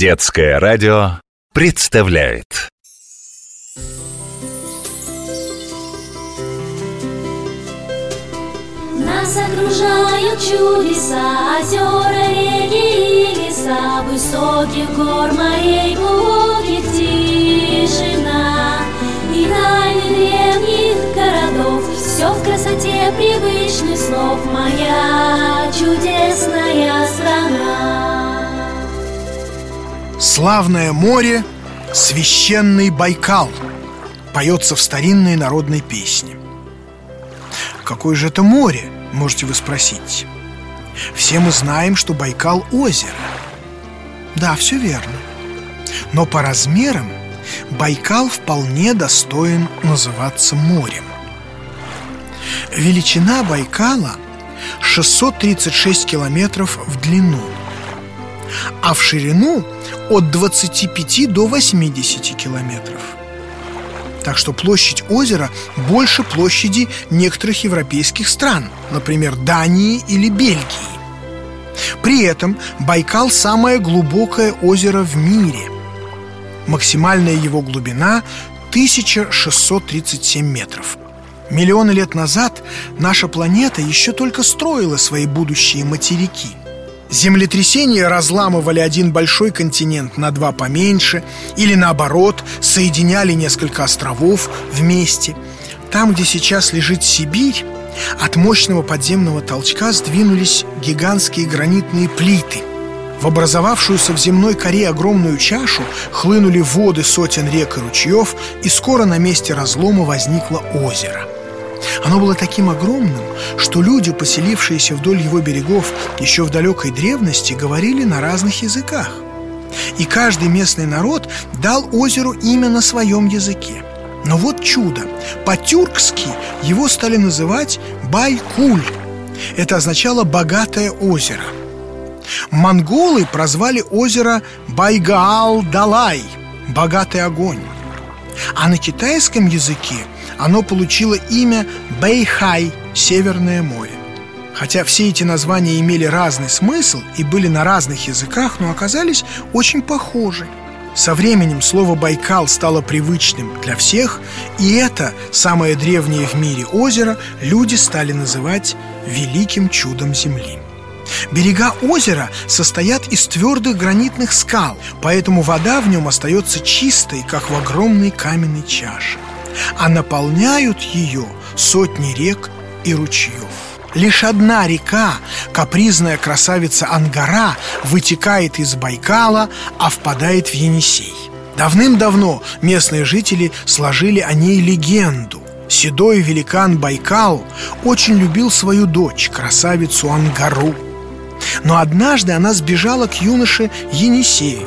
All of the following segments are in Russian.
Детское радио представляет. Нас окружают чудеса, озера, реки и леса. Высоких гор, морей, глубоких тишина. И тайны древних городов. Все в красоте привычных слов Моя чудесная Славное море, священный Байкал Поется в старинной народной песне. Какое же это море, можете вы спросить? Все мы знаем, что Байкал – озеро. Да, все верно. Но по размерам Байкал вполне достоин называться морем. Величина Байкала 636 километров в длину а в ширину от 25 до 80 километров. Так что площадь озера больше площади некоторых европейских стран, например, Дании или Бельгии. При этом Байкал – самое глубокое озеро в мире. Максимальная его глубина – 1637 метров. Миллионы лет назад наша планета еще только строила свои будущие материки – Землетрясения разламывали один большой континент на два поменьше Или наоборот, соединяли несколько островов вместе. Там, где сейчас лежит Сибирь От мощного подземного толчка сдвинулись гигантские гранитные плиты. В образовавшуюся в земной коре огромную чашу Хлынули воды сотен рек и ручьев И скоро на месте разлома возникло озеро – оно было таким огромным, что люди, поселившиеся вдоль его берегов еще в далекой древности, говорили на разных языках. И каждый местный народ дал озеру имя на своем языке. Но вот чудо, по-тюркски его стали называть Байкуль. Это означало «богатое озеро». Монголы прозвали озеро Байгаал-Далай – «богатый огонь». А на китайском языке оно получило имя Бэйхай – Северное море. Хотя все эти названия имели разный смысл и были на разных языках, но оказались очень похожи. Со временем слово «Байкал» стало привычным для всех, и это, самое древнее в мире озеро, люди стали называть «великим чудом Земли». Берега озера состоят из твердых гранитных скал, поэтому вода в нем остается чистой, как в огромной каменной чаше а наполняют ее сотни рек и ручьев. Лишь одна река, капризная красавица Ангара, вытекает из Байкала, а впадает в Енисей. Давным-давно местные жители сложили о ней легенду. Седой великан Байкал очень любил свою дочь, красавицу Ангару. Но однажды она сбежала к юноше Енисею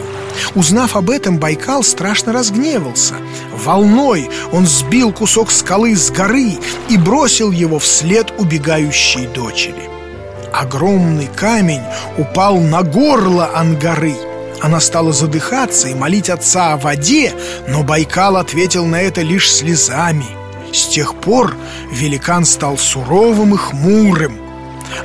Узнав об этом, Байкал страшно разгневался. Волной он сбил кусок скалы с горы и бросил его вслед убегающей дочери. Огромный камень упал на горло Ангары. Она стала задыхаться и молить отца о воде, но Байкал ответил на это лишь слезами. С тех пор великан стал суровым и хмурым,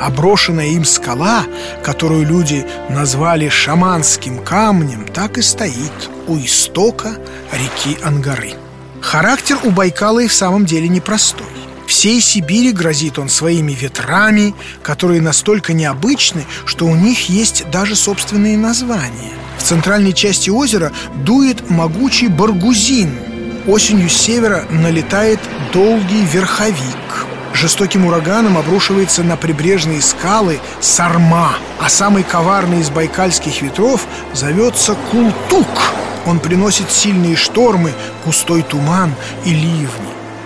а брошенная им скала, которую люди назвали шаманским камнем, так и стоит у истока реки Ангары. Характер у Байкала и в самом деле непростой. Всей Сибири грозит он своими ветрами, которые настолько необычны, что у них есть даже собственные названия. В центральной части озера дует могучий баргузин. Осенью с севера налетает долгий верховик – жестоким ураганом обрушивается на прибрежные скалы Сарма, а самый коварный из байкальских ветров зовется Култук. Он приносит сильные штормы, густой туман и ливни.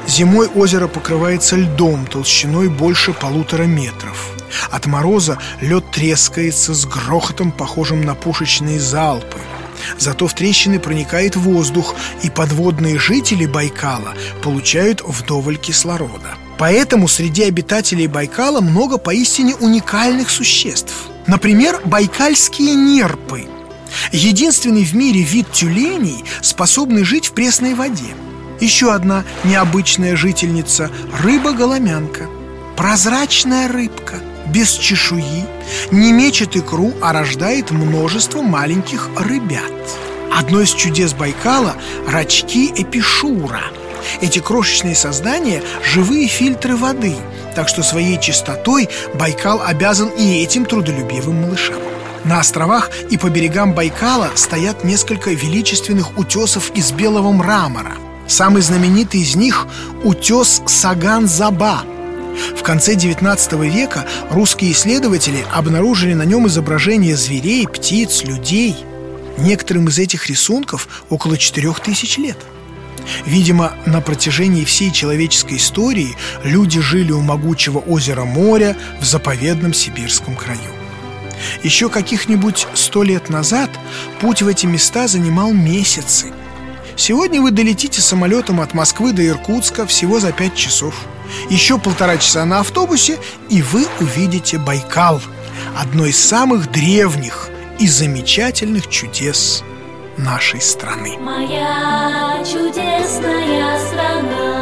Зимой озеро покрывается льдом толщиной больше полутора метров. От мороза лед трескается с грохотом, похожим на пушечные залпы. Зато в трещины проникает воздух, и подводные жители Байкала получают вдоволь кислорода. Поэтому среди обитателей Байкала много поистине уникальных существ. Например, байкальские нерпы. Единственный в мире вид тюленей, способный жить в пресной воде. Еще одна необычная жительница – рыба-голомянка. Прозрачная рыбка, без чешуи, не мечет икру, а рождает множество маленьких рыбят. Одно из чудес Байкала – рачки эпишура. Эти крошечные создания – живые фильтры воды, так что своей чистотой Байкал обязан и этим трудолюбивым малышам. На островах и по берегам Байкала стоят несколько величественных утесов из белого мрамора. Самый знаменитый из них – утес Саган-Заба. В конце XIX века русские исследователи обнаружили на нем изображения зверей, птиц, людей. Некоторым из этих рисунков около 4000 лет. Видимо, на протяжении всей человеческой истории люди жили у могучего озера моря в заповедном сибирском краю. Еще каких-нибудь сто лет назад путь в эти места занимал месяцы. Сегодня вы долетите самолетом от Москвы до Иркутска всего за пять часов. Еще полтора часа на автобусе, и вы увидите Байкал, одно из самых древних и замечательных чудес нашей страны. Моя чудесная страна.